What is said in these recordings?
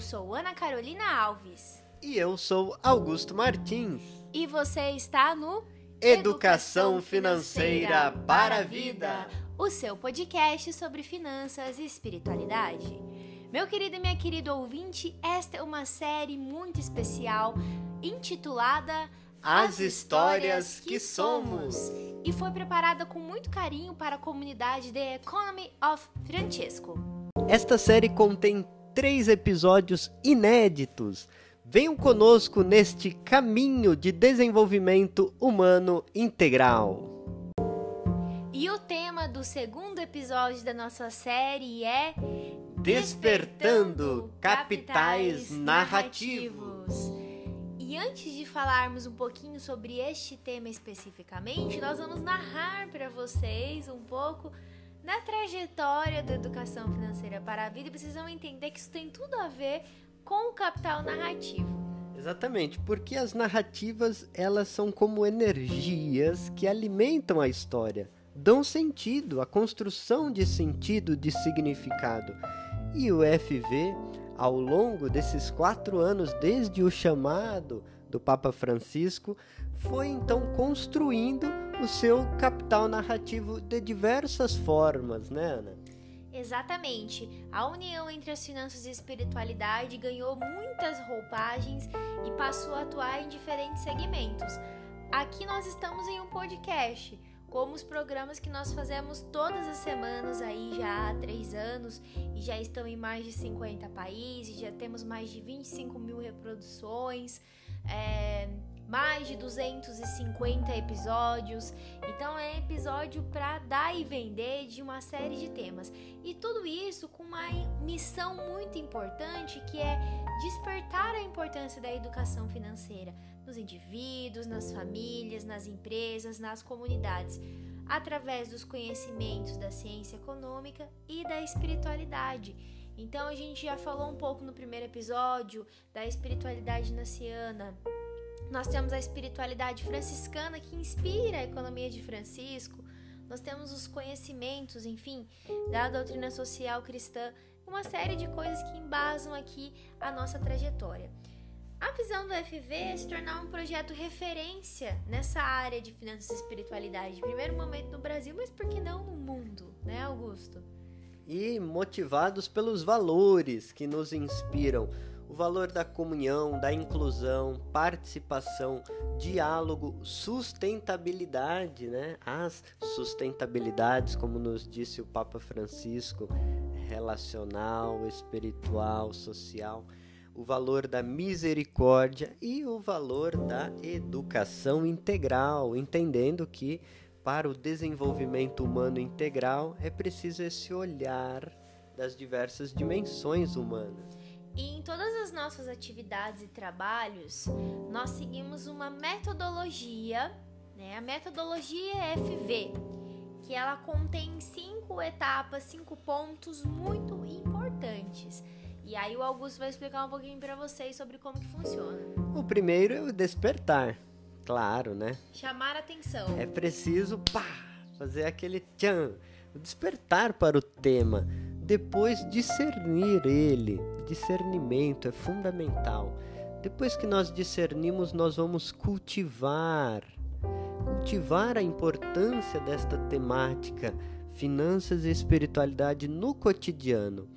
Eu sou Ana Carolina Alves. E eu sou Augusto Martins. E você está no Educação Financeira para a Vida o seu podcast sobre finanças e espiritualidade. Meu querido e minha querida ouvinte, esta é uma série muito especial intitulada As Histórias que Somos e foi preparada com muito carinho para a comunidade The Economy of Francesco. Esta série contém três episódios inéditos. Venham conosco neste caminho de desenvolvimento humano integral. E o tema do segundo episódio da nossa série é Despertando Capitais Narrativos. E antes de falarmos um pouquinho sobre este tema especificamente, nós vamos narrar para vocês um pouco na trajetória da educação financeira para a vida precisam entender que isso tem tudo a ver com o capital narrativo. Exatamente, porque as narrativas elas são como energias que alimentam a história dão sentido, a construção de sentido, de significado. E o FV, ao longo desses quatro anos, desde o chamado do Papa Francisco, foi então construindo o seu capital narrativo de diversas formas, né, Ana? Exatamente. A união entre as finanças e espiritualidade ganhou muitas roupagens e passou a atuar em diferentes segmentos. Aqui nós estamos em um podcast como os programas que nós fazemos todas as semanas aí já há três anos e já estão em mais de 50 países, já temos mais de 25 mil reproduções, é, mais de 250 episódios. Então é episódio para dar e vender de uma série de temas. E tudo isso com uma missão muito importante que é despertar a importância da educação financeira nos indivíduos, nas famílias, nas empresas, nas comunidades, através dos conhecimentos da ciência econômica e da espiritualidade. Então a gente já falou um pouco no primeiro episódio da espiritualidade naciana. Nós temos a espiritualidade franciscana que inspira a economia de Francisco. Nós temos os conhecimentos, enfim, da doutrina social cristã, uma série de coisas que embasam aqui a nossa trajetória. A visão do FV é se tornar um projeto referência nessa área de finanças e espiritualidade. Primeiro momento no Brasil, mas por que não no mundo, né, Augusto? E motivados pelos valores que nos inspiram. O valor da comunhão, da inclusão, participação, diálogo, sustentabilidade, né? As sustentabilidades, como nos disse o Papa Francisco, relacional, espiritual, social o valor da misericórdia e o valor da educação integral, entendendo que para o desenvolvimento humano integral é preciso esse olhar das diversas dimensões humanas. E em todas as nossas atividades e trabalhos, nós seguimos uma metodologia, né? A metodologia FV, que ela contém cinco etapas, cinco pontos muito importantes e aí o Augusto vai explicar um pouquinho para vocês sobre como que funciona. O primeiro é o despertar, claro, né? Chamar atenção. É preciso, pá, fazer aquele tchan, despertar para o tema. Depois discernir ele. Discernimento é fundamental. Depois que nós discernimos, nós vamos cultivar. Cultivar a importância desta temática, finanças e espiritualidade no cotidiano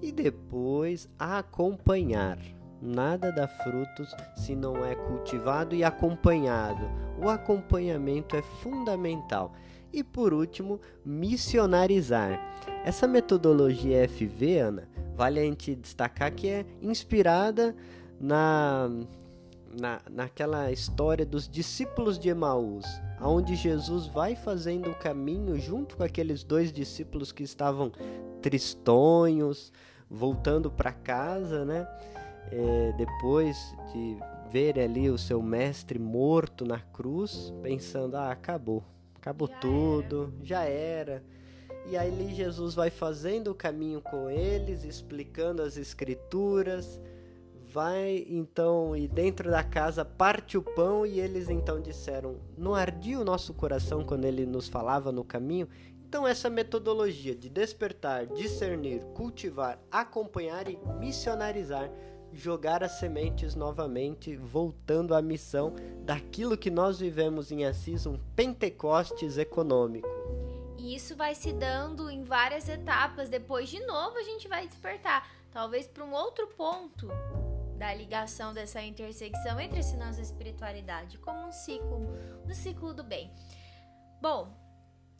e depois acompanhar. Nada dá frutos se não é cultivado e acompanhado. O acompanhamento é fundamental. E por último, missionarizar. Essa metodologia FV, Ana, vale a gente destacar que é inspirada na, na, naquela história dos discípulos de Emaús, onde Jesus vai fazendo o caminho junto com aqueles dois discípulos que estavam tristonhos, voltando para casa, né? É, depois de ver ali o seu mestre morto na cruz, pensando: ah, acabou, acabou já tudo, era. já era. E aí Jesus vai fazendo o caminho com eles, explicando as escrituras, vai então e dentro da casa parte o pão e eles então disseram: não ardia o nosso coração quando ele nos falava no caminho? Então, essa metodologia de despertar, discernir, cultivar, acompanhar e missionarizar jogar as sementes novamente, voltando à missão daquilo que nós vivemos em Assis, um Pentecostes econômico. E isso vai se dando em várias etapas. Depois, de novo, a gente vai despertar. Talvez para um outro ponto da ligação dessa intersecção entre finança e espiritualidade, como um ciclo, um ciclo do bem. Bom,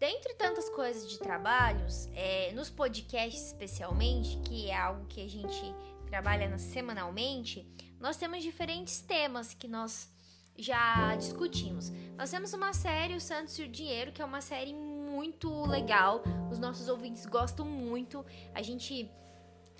dentre tantas coisas de trabalhos, é, nos podcasts especialmente, que é algo que a gente trabalha semanalmente, nós temos diferentes temas que nós já discutimos. Nós temos uma série, O Santos e o Dinheiro, que é uma série muito legal. Os nossos ouvintes gostam muito. A gente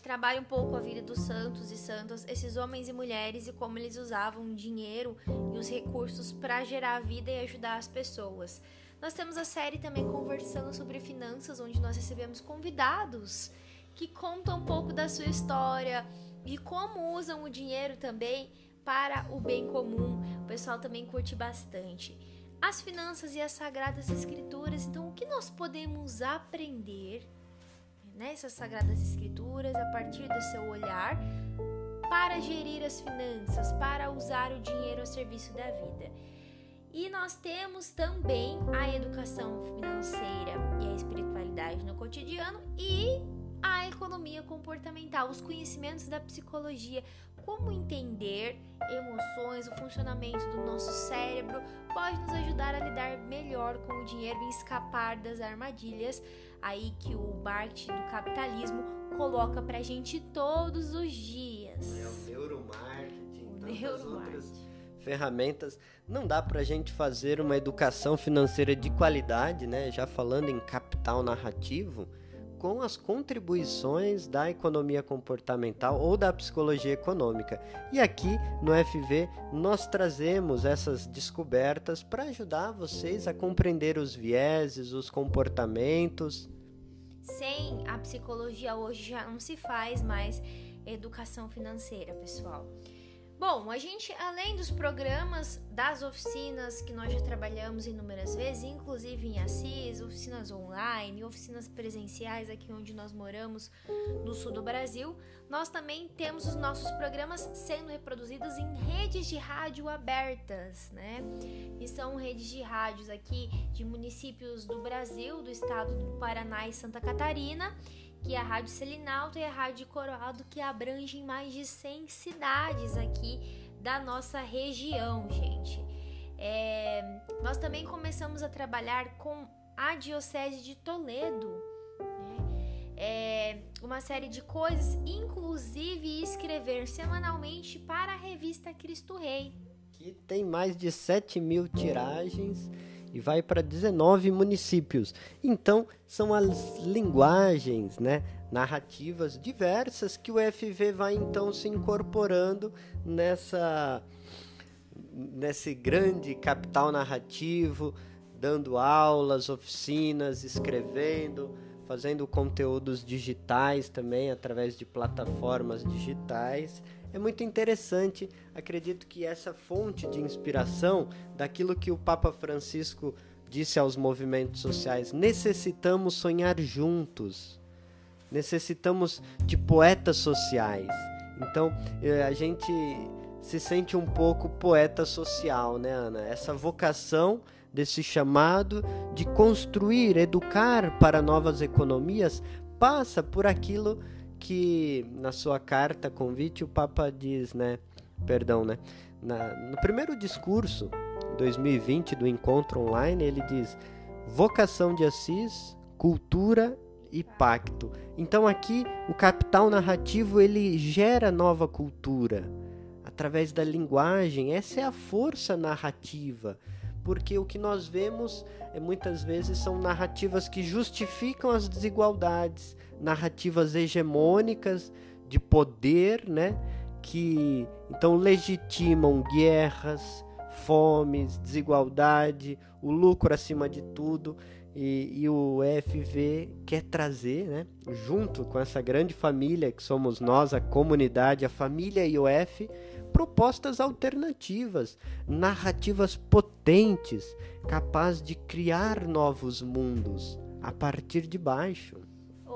trabalha um pouco a vida dos santos e santas, esses homens e mulheres e como eles usavam dinheiro e os recursos para gerar a vida e ajudar as pessoas. Nós temos a série também conversando sobre finanças, onde nós recebemos convidados que contam um pouco da sua história e como usam o dinheiro também para o bem comum. O pessoal também curte bastante. As finanças e as sagradas escrituras. Então, o que nós podemos aprender nessas sagradas escrituras a partir do seu olhar para gerir as finanças, para usar o dinheiro a serviço da vida? E nós temos também a educação financeira e a espiritualidade no cotidiano e a economia comportamental, os conhecimentos da psicologia, como entender emoções, o funcionamento do nosso cérebro pode nos ajudar a lidar melhor com o dinheiro e escapar das armadilhas aí que o marketing do capitalismo coloca pra gente todos os dias. É o neuromarketing, o neuromarketing. outras ferramentas. Não dá pra gente fazer uma educação financeira de qualidade, né? Já falando em capital narrativo, com as contribuições da economia comportamental ou da psicologia econômica. E aqui no FV nós trazemos essas descobertas para ajudar vocês a compreender os vieses, os comportamentos. Sem a psicologia hoje já não se faz mais educação financeira, pessoal. Bom, a gente, além dos programas das oficinas que nós já trabalhamos inúmeras vezes, inclusive em Assis, oficinas online, oficinas presenciais aqui onde nós moramos, no sul do Brasil, nós também temos os nossos programas sendo reproduzidos em redes de rádio abertas, né? E são redes de rádios aqui de municípios do Brasil, do estado do Paraná e Santa Catarina que é a Rádio Selinalto e a Rádio Coroado, que abrangem mais de 100 cidades aqui da nossa região, gente. É, nós também começamos a trabalhar com a Diocese de Toledo, né? é, uma série de coisas, inclusive escrever semanalmente para a revista Cristo Rei. Que tem mais de 7 mil tiragens e vai para 19 municípios. Então, são as linguagens, né, narrativas diversas que o FV vai então se incorporando nessa nesse grande capital narrativo, dando aulas, oficinas, escrevendo, fazendo conteúdos digitais também através de plataformas digitais é muito interessante. Acredito que essa fonte de inspiração daquilo que o Papa Francisco disse aos movimentos sociais: necessitamos sonhar juntos, necessitamos de poetas sociais. Então eh, a gente se sente um pouco poeta social, né, Ana? Essa vocação desse chamado de construir, educar para novas economias passa por aquilo que na sua carta convite o Papa diz, né? Perdão, né? Na, no primeiro discurso 2020 do encontro online, ele diz: vocação de Assis, cultura e pacto. Então aqui o capital narrativo ele gera nova cultura através da linguagem. Essa é a força narrativa porque o que nós vemos é, muitas vezes são narrativas que justificam as desigualdades, narrativas hegemônicas de poder, né, que então legitimam guerras, fomes, desigualdade, o lucro acima de tudo. E, e, o EFV quer trazer, né, junto com essa grande família que somos nós, a comunidade, a família IOF, propostas alternativas, narrativas potentes, capazes de criar novos mundos a partir de baixo.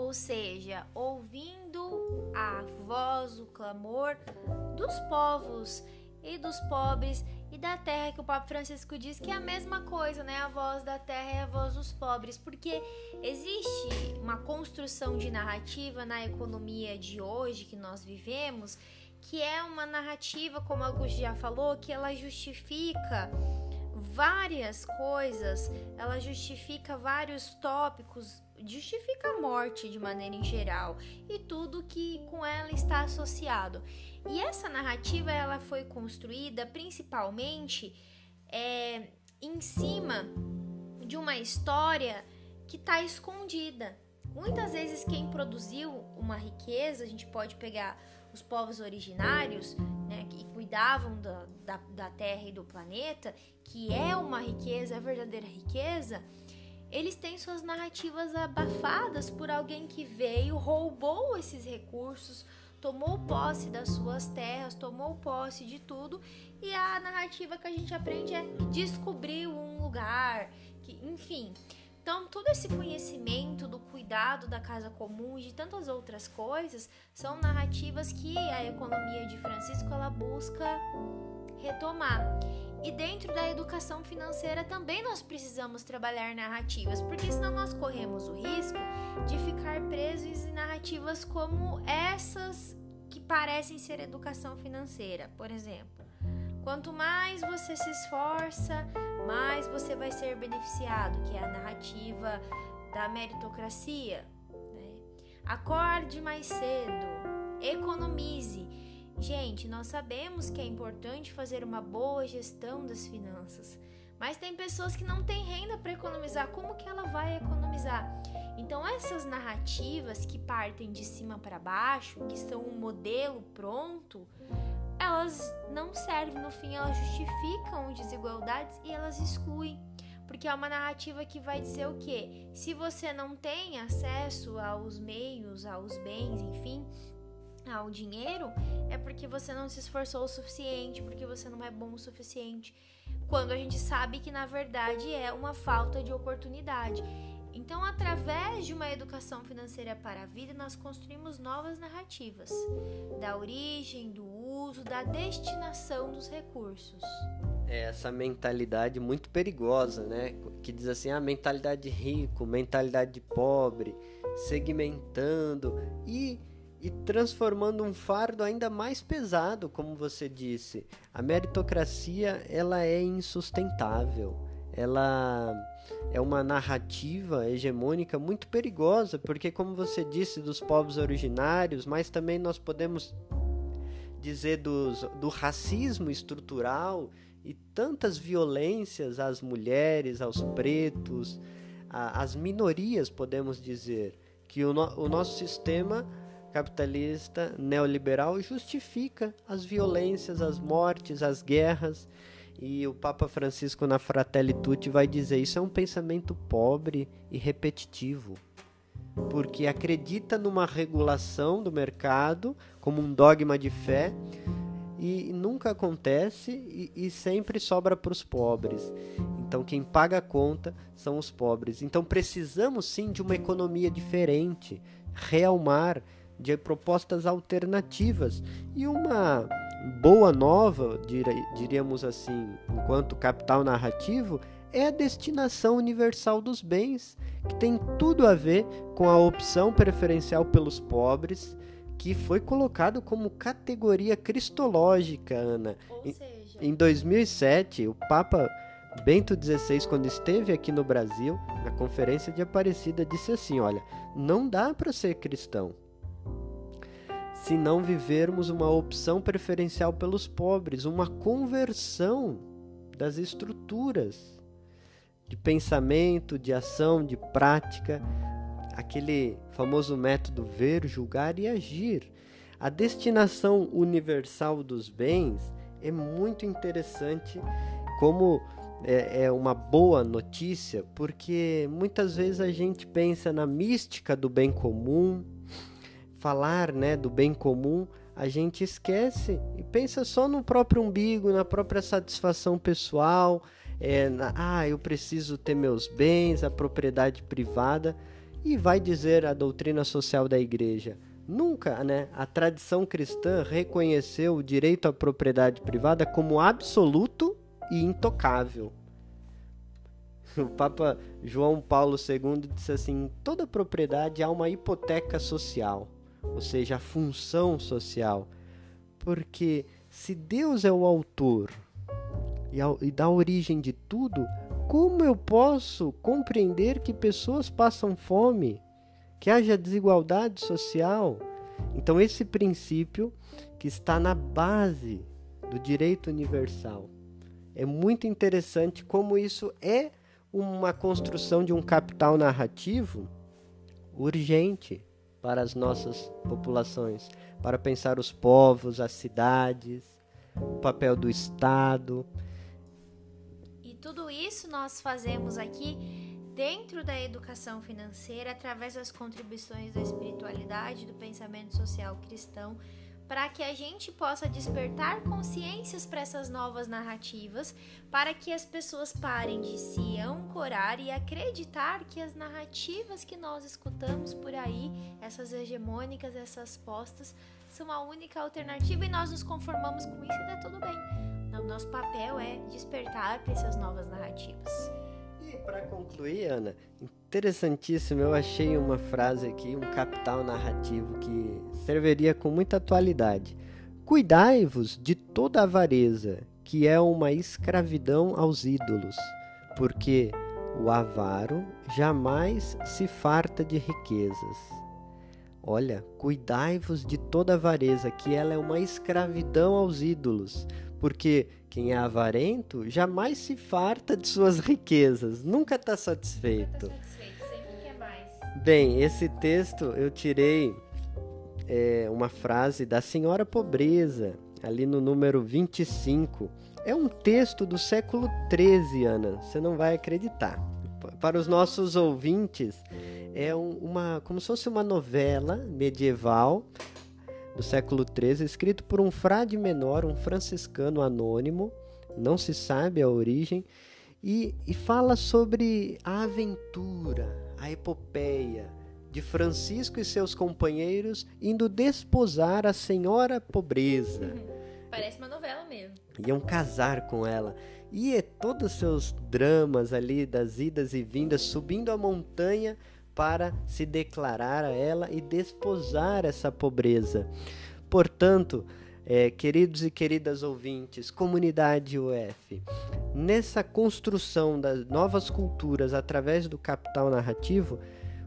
Ou seja, ouvindo a voz, o clamor dos povos e dos pobres e da terra, que o Papa Francisco diz que é a mesma coisa, né? A voz da terra é a voz dos pobres, porque existe uma construção de narrativa na economia de hoje que nós vivemos, que é uma narrativa, como Augusto já falou, que ela justifica várias coisas, ela justifica vários tópicos, justifica a morte de maneira em geral e tudo que com ela está associado. E essa narrativa ela foi construída principalmente é, em cima de uma história que está escondida. Muitas vezes quem produziu uma riqueza, a gente pode pegar os povos originários, né, que cuidavam da, da, da terra e do planeta, que é uma riqueza, a verdadeira riqueza, eles têm suas narrativas abafadas por alguém que veio, roubou esses recursos, tomou posse das suas terras, tomou posse de tudo, e a narrativa que a gente aprende é descobriu um lugar, que, enfim. Então, todo esse conhecimento do cuidado da casa comum e de tantas outras coisas são narrativas que a economia de Francisco ela busca retomar. E dentro da educação financeira também nós precisamos trabalhar narrativas, porque senão nós corremos o risco de ficar presos em narrativas como essas que parecem ser educação financeira, por exemplo. Quanto mais você se esforça, mais você vai ser beneficiado, que é a narrativa da meritocracia. Né? Acorde mais cedo, economize. Gente, nós sabemos que é importante fazer uma boa gestão das finanças, mas tem pessoas que não têm renda para economizar. Como que ela vai economizar? Então, essas narrativas que partem de cima para baixo, que são um modelo pronto, elas não servem. No fim, elas justificam desigualdades e elas excluem. Porque é uma narrativa que vai dizer o quê? Se você não tem acesso aos meios, aos bens, enfim, ao dinheiro, é porque você não se esforçou o suficiente, porque você não é bom o suficiente. Quando a gente sabe que na verdade é uma falta de oportunidade. Então, através de uma educação financeira para a vida, nós construímos novas narrativas da origem, do uso, da destinação dos recursos. É essa mentalidade muito perigosa, né? Que diz assim: a ah, mentalidade de rico, mentalidade de pobre, segmentando e e transformando um fardo ainda mais pesado, como você disse. A meritocracia, ela é insustentável. Ela é uma narrativa hegemônica muito perigosa, porque como você disse dos povos originários, mas também nós podemos dizer dos, do racismo estrutural e tantas violências às mulheres, aos pretos, às minorias, podemos dizer, que o, no, o nosso sistema capitalista neoliberal justifica as violências, as mortes, as guerras. E o Papa Francisco na Fratelli Tutti vai dizer: isso é um pensamento pobre e repetitivo, porque acredita numa regulação do mercado como um dogma de fé e nunca acontece e, e sempre sobra para os pobres. Então quem paga a conta são os pobres. Então precisamos sim de uma economia diferente, realmar de propostas alternativas e uma boa nova, diríamos assim, enquanto capital narrativo, é a destinação universal dos bens, que tem tudo a ver com a opção preferencial pelos pobres, que foi colocado como categoria cristológica, Ana. Seja... Em 2007, o Papa Bento XVI, quando esteve aqui no Brasil, na Conferência de Aparecida, disse assim: Olha, não dá para ser cristão se não vivermos uma opção preferencial pelos pobres, uma conversão das estruturas de pensamento, de ação, de prática, aquele famoso método ver, julgar e agir. A destinação universal dos bens é muito interessante como é, é, uma boa notícia, porque muitas vezes a gente pensa na mística do bem comum, falar né, do bem comum, a gente esquece e pensa só no próprio umbigo, na própria satisfação pessoal, é, na, ah, eu preciso ter meus bens, a propriedade privada, e vai dizer a doutrina social da igreja: Nunca, né? A tradição cristã reconheceu o direito à propriedade privada como absoluto e intocável. O Papa João Paulo II disse assim: toda propriedade há uma hipoteca social, ou seja, a função social. Porque se Deus é o autor e dá origem de tudo, como eu posso compreender que pessoas passam fome, que haja desigualdade social? Então, esse princípio que está na base do direito universal é muito interessante como isso é uma construção de um capital narrativo urgente para as nossas populações, para pensar os povos, as cidades, o papel do Estado. E tudo isso nós fazemos aqui dentro da educação financeira através das contribuições da espiritualidade, do pensamento social cristão para que a gente possa despertar consciências para essas novas narrativas, para que as pessoas parem de se ancorar e acreditar que as narrativas que nós escutamos por aí, essas hegemônicas, essas postas, são a única alternativa e nós nos conformamos com isso e tá tudo bem. O nosso papel é despertar para essas novas narrativas. E para concluir, Ana, interessantíssimo, eu achei uma frase aqui, um capital narrativo que serviria com muita atualidade. Cuidai-vos de toda avareza, que é uma escravidão aos ídolos, porque o avaro jamais se farta de riquezas. Olha, cuidai-vos de toda avareza, que ela é uma escravidão aos ídolos, porque quem é avarento jamais se farta de suas riquezas, nunca está satisfeito. Bem, esse texto eu tirei é, uma frase da Senhora Pobreza, ali no número 25. É um texto do século 13, Ana, você não vai acreditar. Para os nossos ouvintes, é um, uma como se fosse uma novela medieval do século XIII, escrito por um frade menor, um franciscano anônimo, não se sabe a origem, e, e fala sobre a aventura, a epopeia de Francisco e seus companheiros indo desposar a senhora pobreza. Parece uma novela mesmo. Iam casar com ela. E é todos os seus dramas ali, das idas e vindas, subindo a montanha para se declarar a ela e desposar essa pobreza. Portanto, é, queridos e queridas ouvintes, comunidade UF, nessa construção das novas culturas através do capital narrativo,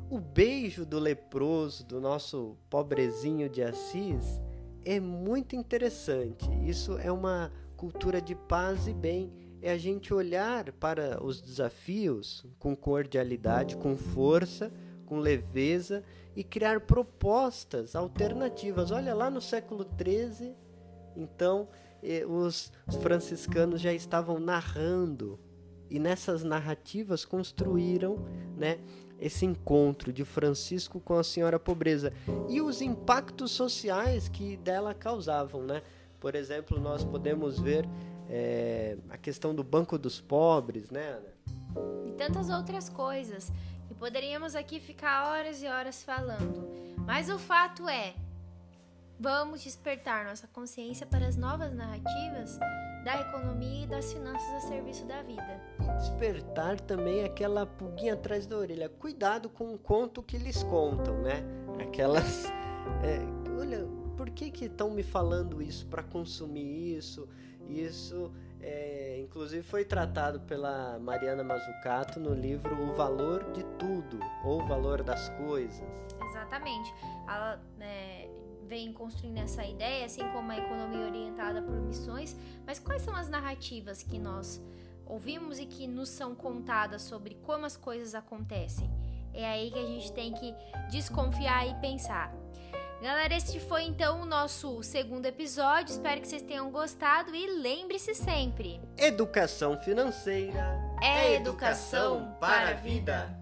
o beijo do leproso, do nosso pobrezinho de Assis, é muito interessante. Isso é uma cultura de paz e bem é a gente olhar para os desafios com cordialidade, com força, com leveza e criar propostas alternativas. Olha lá no século XIII, então eh, os franciscanos já estavam narrando e nessas narrativas construíram, né, esse encontro de Francisco com a senhora pobreza e os impactos sociais que dela causavam, né? Por exemplo, nós podemos ver é, a questão do Banco dos Pobres, né? E tantas outras coisas. E poderíamos aqui ficar horas e horas falando. Mas o fato é, vamos despertar nossa consciência para as novas narrativas da economia e das finanças a serviço da vida. E despertar também aquela pulguinha atrás da orelha. Cuidado com o conto que eles contam, né? Aquelas. É, olha, por que que estão me falando isso para consumir isso? Isso, é, inclusive, foi tratado pela Mariana Mazzucato no livro O Valor de Tudo ou O Valor das Coisas. Exatamente. Ela né, vem construindo essa ideia, assim como a economia orientada por missões. Mas quais são as narrativas que nós ouvimos e que nos são contadas sobre como as coisas acontecem? É aí que a gente tem que desconfiar e pensar. Galera, este foi então o nosso segundo episódio. Espero que vocês tenham gostado e lembre-se sempre: educação financeira é educação para a vida.